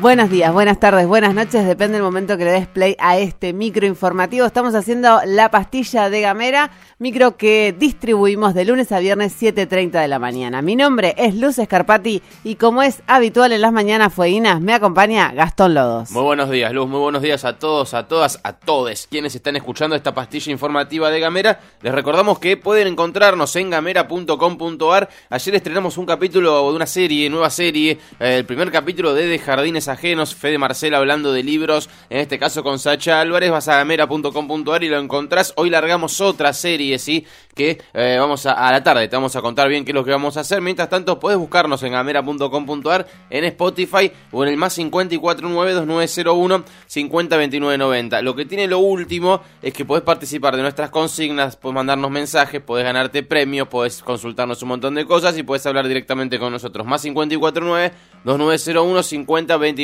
Buenos días, buenas tardes, buenas noches, depende del momento que le des play a este micro informativo. Estamos haciendo la pastilla de Gamera, micro que distribuimos de lunes a viernes 7.30 de la mañana. Mi nombre es Luz Escarpati y como es habitual en las mañanas fueguinas, me acompaña Gastón Lodos. Muy buenos días, Luz, muy buenos días a todos, a todas, a todes quienes están escuchando esta pastilla informativa de Gamera. Les recordamos que pueden encontrarnos en gamera.com.ar. Ayer estrenamos un capítulo de una serie, nueva serie, eh, el primer capítulo de De Jardines ajenos, Fede Marcela hablando de libros, en este caso con Sacha Álvarez, vas a gamera.com.ar y lo encontrás. Hoy largamos otra serie, ¿sí? Que eh, vamos a, la tarde, te vamos a contar bien qué es lo que vamos a hacer. Mientras tanto, puedes buscarnos en gamera.com.ar, en Spotify o en el más 5492901 502990. Lo que tiene lo último es que podés participar de nuestras consignas, podés mandarnos mensajes, podés ganarte premios, podés consultarnos un montón de cosas y podés hablar directamente con nosotros. Más 549 2901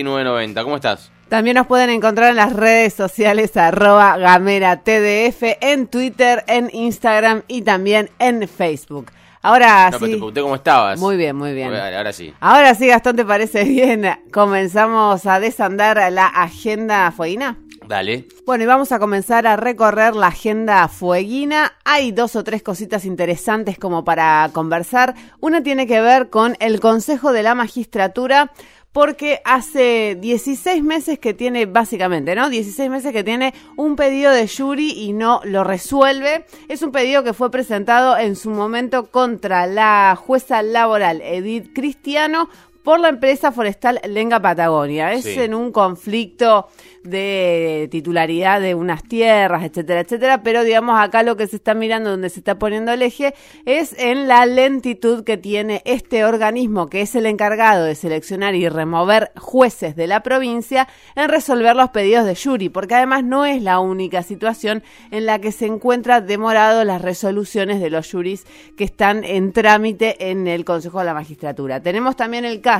502990. ¿Cómo estás? También nos pueden encontrar en las redes sociales arroba gamera tdf, en Twitter, en Instagram y también en Facebook. Ahora no, sí. Pero te pregunté cómo estabas. Muy bien, muy bien. Ahora, ahora sí. Ahora sí, Gastón, ¿te parece bien? Comenzamos a desandar la agenda fueguina. Dale. Bueno, y vamos a comenzar a recorrer la agenda fueguina. Hay dos o tres cositas interesantes como para conversar. Una tiene que ver con el Consejo de la Magistratura porque hace 16 meses que tiene, básicamente, ¿no? 16 meses que tiene un pedido de jury y no lo resuelve. Es un pedido que fue presentado en su momento contra la jueza laboral Edith Cristiano por la empresa forestal Lenga Patagonia. Es Sí. en un conflicto de titularidad de unas tierras, etcétera, etcétera, pero digamos acá lo que se está mirando, donde se está poniendo el eje, es en la lentitud que tiene este organismo, que es el encargado de seleccionar y remover jueces de la provincia, en resolver los pedidos de jury, porque además no es la única situación en la que se encuentra demorado las resoluciones de los juris que están en trámite en el Consejo de la Magistratura. Tenemos también el caso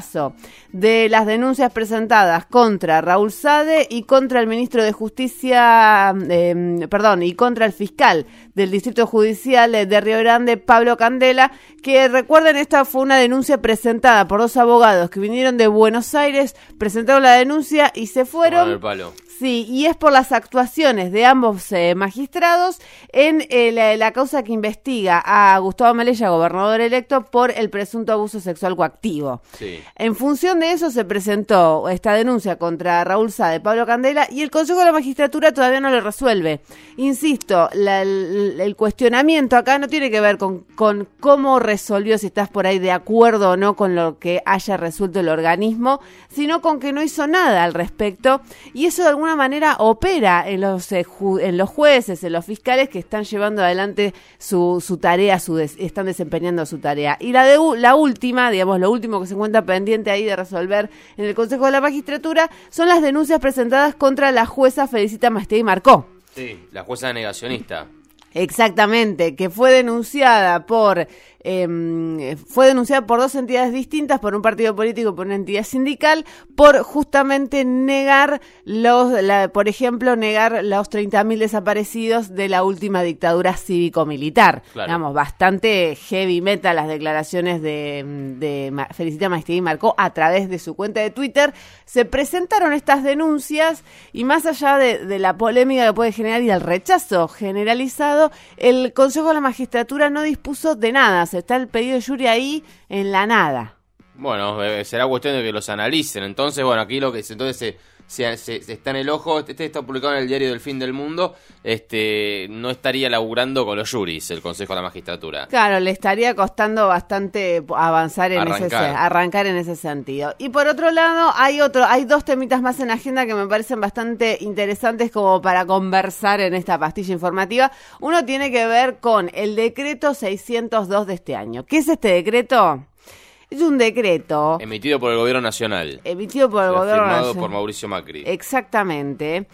de las denuncias presentadas contra Raúl Sade y contra el ministro de Justicia, eh, perdón, y contra el fiscal del Distrito Judicial de Río Grande, Pablo Candela, que recuerden, esta fue una denuncia presentada por dos abogados que vinieron de Buenos Aires, presentaron la denuncia y se fueron. Sí, y es por las actuaciones de ambos eh, magistrados en eh, la, la causa que investiga a Gustavo Melella, gobernador electo, por el presunto abuso sexual coactivo. Sí. En función de eso se presentó esta denuncia contra Raúl Sá de Pablo Candela y el Consejo de la Magistratura todavía no lo resuelve. Insisto, la- el, el cuestionamiento acá no tiene que ver con, con cómo resolvió, si estás por ahí de acuerdo o no con lo que haya resuelto el organismo, sino con que no hizo nada al respecto y eso de alguna manera opera en los, eh, ju- en los jueces, en los fiscales que están llevando adelante su, su tarea, su des- están desempeñando su tarea. Y la, de, la última, digamos, lo último que se encuentra pendiente ahí de resolver en el Consejo de la Magistratura son las denuncias presentadas contra la jueza Felicita Masté y Marcó. Sí. La jueza negacionista. Exactamente, que fue denunciada por eh, fue denunciada por dos entidades distintas, por un partido político y por una entidad sindical, por justamente negar los, la- por ejemplo, negar los 30.000 desaparecidos de la última dictadura cívico-militar. Claro. Digamos, bastante heavy metal las declaraciones de, de Felicita Maestría y Marcó a través de su cuenta de Twitter. Se presentaron estas denuncias y más allá de, de la polémica que puede generar y el rechazo generalizado, el Consejo de la Magistratura no dispuso de nada. Está el pedido de jury ahí en la nada. Bueno, eh, será cuestión de que los analicen. Entonces, bueno, aquí lo que es, entonces se, se, se- se está en el ojo, este está publicado en el diario del fin del mundo, este no estaría laburando con los juris el Consejo de la Magistratura. Claro, le estaría costando bastante avanzar en ese Arrancar. arrancar en ese sentido. Y por otro lado, hay otro, hay dos temitas más en agenda que me parecen bastante interesantes como para conversar en esta pastilla informativa. Uno tiene que ver con el decreto 602 de este año. ¿Qué es este decreto? Es un decreto Emitido por el gobierno nacional. emitido por el gobierno firmado nacional. por Mauricio Macri. Exactamente.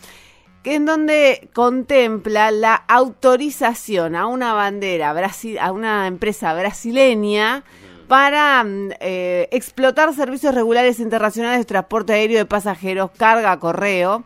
Que en donde contempla la autorización a una bandera, brasi- a una empresa brasileña para mm, eh, explotar servicios regulares internacionales de transporte aéreo de pasajeros, carga, correo.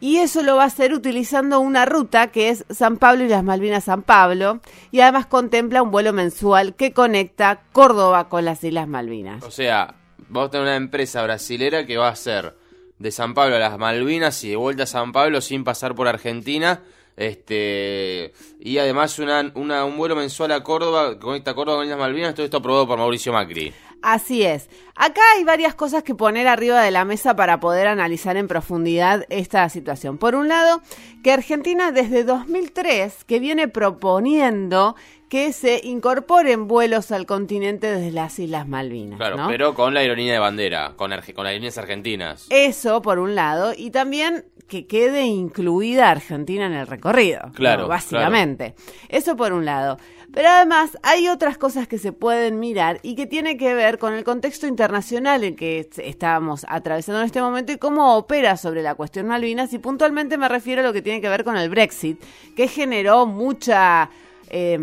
Y eso lo va a hacer utilizando una ruta que es San Pablo y las Malvinas San Pablo y además contempla un vuelo mensual que conecta Córdoba con las Islas Malvinas. O sea, vamos a tener una empresa brasilera que va a hacer de San Pablo a las Malvinas y de vuelta a San Pablo sin pasar por Argentina. Este y además una, un vuelo mensual a Córdoba, conecta Córdoba con las Malvinas, todo esto aprobado por Mauricio Macri. Así es. Acá hay varias cosas que poner arriba de la mesa para poder analizar en profundidad esta situación. Por un lado, que Argentina desde 2003, que viene proponiendo que se incorporen vuelos al continente desde las Islas Malvinas. Claro, ¿no? pero con la ironía de bandera, con, con las líneas argentinas. Eso, por un lado, y también que quede incluida Argentina en el recorrido. Claro, ¿no? Básicamente. Eso por un lado. Pero además hay otras cosas que se pueden mirar y que tiene que ver con el contexto internacional en que est- estamos atravesando en este momento y cómo opera sobre la cuestión Malvinas. Y puntualmente me refiero a lo que tiene que ver con el Brexit, que generó mucha eh,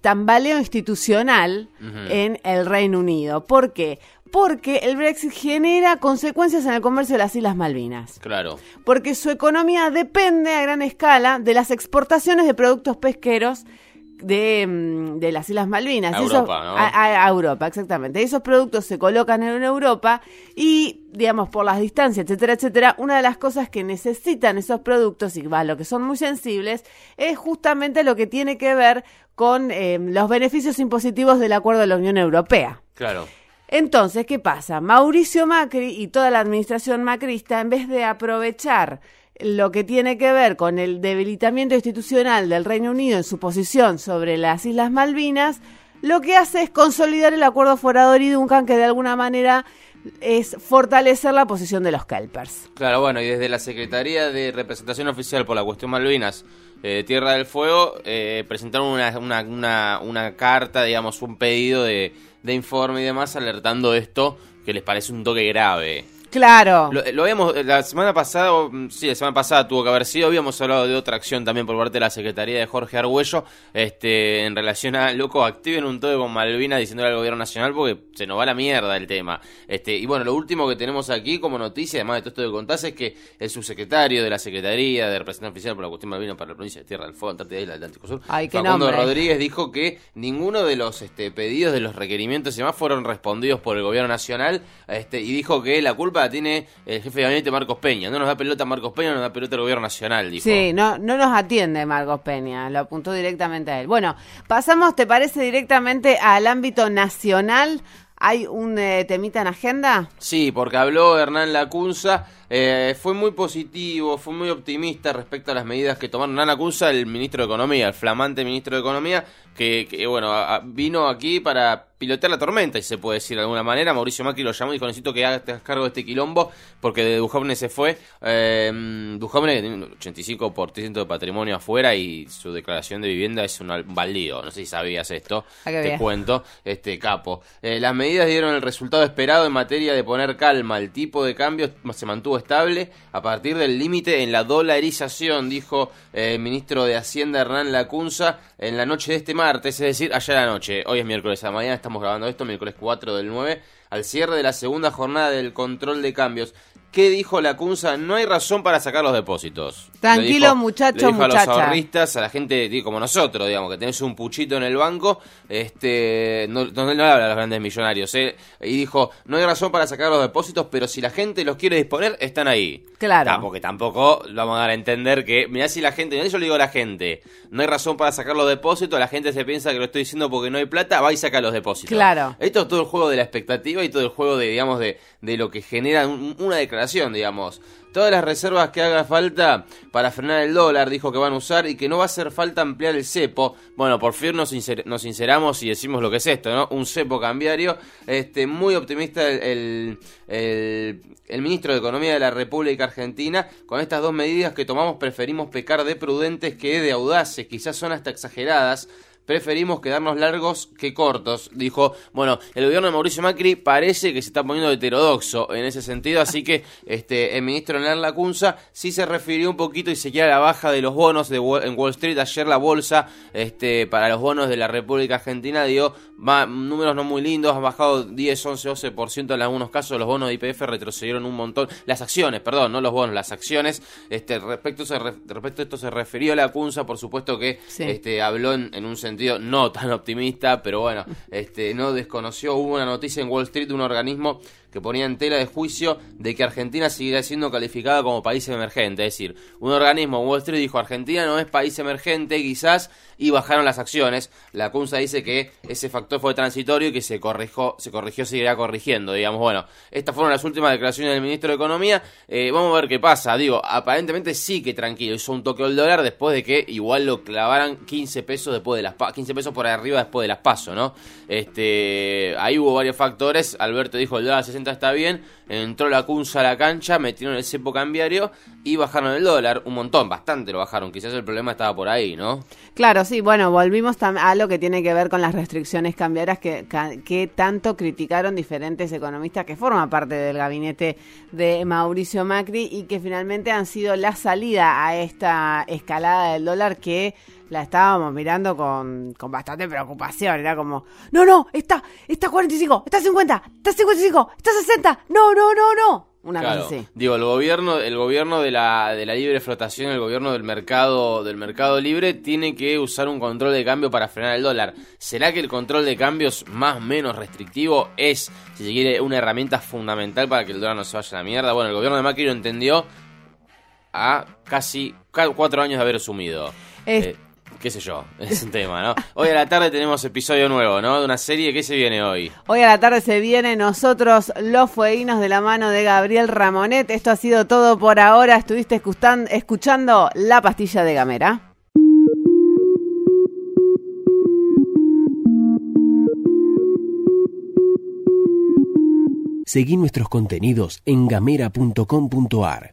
tambaleo institucional en el Reino Unido. ¿Por qué? Porque el Brexit genera consecuencias en el comercio de las Islas Malvinas. Claro. Porque su economía depende a gran escala de las exportaciones de productos pesqueros de, mm, de las Islas Malvinas. A Europa, ¿no? a, a- a Europa, exactamente. Esos productos se colocan en Europa y, digamos, por las distancias, etcétera, etcétera, una de las cosas que necesitan esos productos y va, lo que son muy sensibles es justamente lo que tiene que ver con eh, los beneficios impositivos del acuerdo de la Unión Europea. Claro. Entonces, ¿qué pasa? Mauricio Macri y toda la administración macrista, en vez de aprovechar lo que tiene que ver con el debilitamiento institucional del Reino Unido en su posición sobre las Islas Malvinas, lo que hace es consolidar el acuerdo Forador y Duncan, que de alguna manera es fortalecer la posición de los Kelpers. Claro, bueno, y desde la Secretaría de Representación Oficial por la Cuestión Malvinas, eh, Tierra del Fuego, eh, presentaron una, una, una, una carta, digamos, un pedido de, de informe y demás, alertando esto, que les parece un toque grave. Claro. Lo, lo habíamos, la semana pasada, o, mm, sí, la semana pasada tuvo que haber sido, habíamos hablado de otra acción también por parte de la Secretaría de Jorge Argüello, este, en relación a, loco, activen un toque con Malvinas diciéndole al gobierno nacional porque se nos va la mierda el tema. Este, y bueno, lo último que tenemos aquí como noticia, además de todo esto que contás, es que el subsecretario de la Secretaría de Representación Oficial por la Cuestión Malvinas para la provincia de Tierra del Fuego, Antártida y el Atlántico Sur, Ay, qué Facundo nombre. Rodríguez dijo que ninguno de los este, pedidos, de los requerimientos y demás fueron respondidos por el gobierno nacional este, y dijo que la culpa la tiene el jefe de gabinete Marcos Peña. No nos da pelota Marcos Peña, nos da pelota el gobierno nacional, dijo. Sí, no, no nos atiende Marcos Peña, lo apuntó directamente a él. Bueno, pasamos, ¿te parece directamente al ámbito nacional? ¿Hay un eh, temita en agenda? Sí, porque habló Hernán Lacunza, eh, fue muy positivo, fue muy optimista respecto a las medidas que tomaron Lacunza, el ministro de Economía, el flamante ministro de Economía, que, que, bueno, a- vino aquí para pilotear la tormenta, si se puede decir de alguna manera. Mauricio Macri lo llamó y dijo, necesito que hagas cargo de este quilombo, porque de Duhovne se fue. Eh, Duhovne que tiene un 85% de patrimonio afuera y su declaración de vivienda es un al- baldío. No sé si sabías esto, Ah, te bien. cuento, este capo. Eh, las medidas dieron el resultado esperado en materia de poner calma. El tipo de cambio se mantuvo estable a partir del límite en la dolarización, dijo eh, el ministro de Hacienda Hernán Lacunza en la noche de este martes, es decir, ayer a la noche. Hoy es miércoles a la mañana, estamos grabando esto, miércoles 4 del 9, al cierre de la segunda jornada del control de cambios. ¿Qué dijo Lacunza? No hay razón para sacar los depósitos. Tranquilo, Le dijo- muchacho, le dijo a los ahorristas, a la gente como nosotros, digamos, que tenés un puchito en el banco, este, no, no, no habla a los grandes millonarios, ¿eh? y dijo, no hay razón para sacar los depósitos, pero si la gente los quiere disponer, están ahí. Claro. Ah, porque tampoco lo vamos a dar a entender que, mirá si la gente, mirá yo le digo a la gente, no hay razón para sacar los depósitos, la gente se piensa que lo estoy diciendo porque no hay plata, va y saca los depósitos. Claro. Esto es todo el juego de la expectativa y todo el juego de, digamos, de, de lo que genera un- una declaración, digamos. Todas las reservas que haga falta para frenar el dólar, dijo que van a usar y que no va a hacer falta ampliar el cepo. Bueno, por fin nos, sincer- sinceramos y decimos lo que es esto, ¿no? Un cepo cambiario. Este, muy optimista el, el- el ministro de Economía de la República Argentina. Con estas dos medidas que tomamos preferimos pecar de prudentes que de audaces, quizás son hasta exageradas preferimos quedarnos largos que cortos. Dijo, bueno, el gobierno de Mauricio Macri parece que se está poniendo heterodoxo en ese sentido, así que este el ministro Hernán Lacunza sí se refirió un poquito y se queda la baja de los bonos de en Wall Street. Ayer la bolsa este para los bonos de la República Argentina dio números no muy lindos, han bajado 10, 11, 12% en algunos casos, los bonos de IPF retrocedieron un montón, las acciones, perdón, no los bonos, las acciones, este respecto, respecto a esto se refirió a la Cunza, por supuesto que este habló en, un sentido no tan optimista, pero bueno, este no desconoció, hubo una noticia en Wall Street de un organismo que ponía en tela de juicio de que Argentina seguirá siendo calificada como país emergente. Es decir, un organismo, Wall Street, dijo Argentina no es país emergente, quizás, y bajaron las acciones. La CUNSA dice que ese factor fue transitorio y que se corrigió, se corrigió, seguirá corrigiendo. Digamos, bueno, estas fueron las últimas declaraciones del ministro de Economía. Eh, vamos a ver qué pasa. Digo, aparentemente sí que tranquilo. Hizo un toque al dólar después de que igual lo clavaran 15 pesos después de las 15 pesos por arriba después de las pasos, ¿no? Este, ahí hubo varios factores. Alberto dijo el dólar 60 está bien, entró la Cunza a la cancha, metieron el cepo cambiario y bajaron el dólar un montón, bastante lo bajaron, quizás el problema estaba por ahí, ¿no? Claro, sí, bueno, volvimos a lo que tiene que ver con las restricciones cambiarias que, que tanto criticaron diferentes economistas que forman parte del gabinete de Mauricio Macri y que finalmente han sido la salida a esta escalada del dólar que la estábamos mirando con, con bastante preocupación. Era como, no, no, está, está 45, está 50, está 55, está 60, no, no, no, no. Una claro, Digo, el gobierno, el gobierno de la, de la libre flotación, el gobierno del mercado, del mercado libre, tiene que usar un control de cambio para frenar el dólar. ¿Será que el control de cambios más o menos restrictivo es, si se quiere, una herramienta fundamental para que el dólar no se vaya a la mierda? Bueno, el gobierno de Macri lo entendió a casi cuatro años de haber asumido. Eh, qué sé yo, es un tema, ¿no? Hoy a la tarde tenemos episodio nuevo, ¿no? De una serie, ¿qué se viene hoy? Hoy a la tarde se viene nosotros los fueguinos de la mano de Gabriel Ramonet. Esto ha sido todo por ahora. Estuviste escuchando La Pastilla de Gamera. Seguí nuestros contenidos en gamera.com.ar.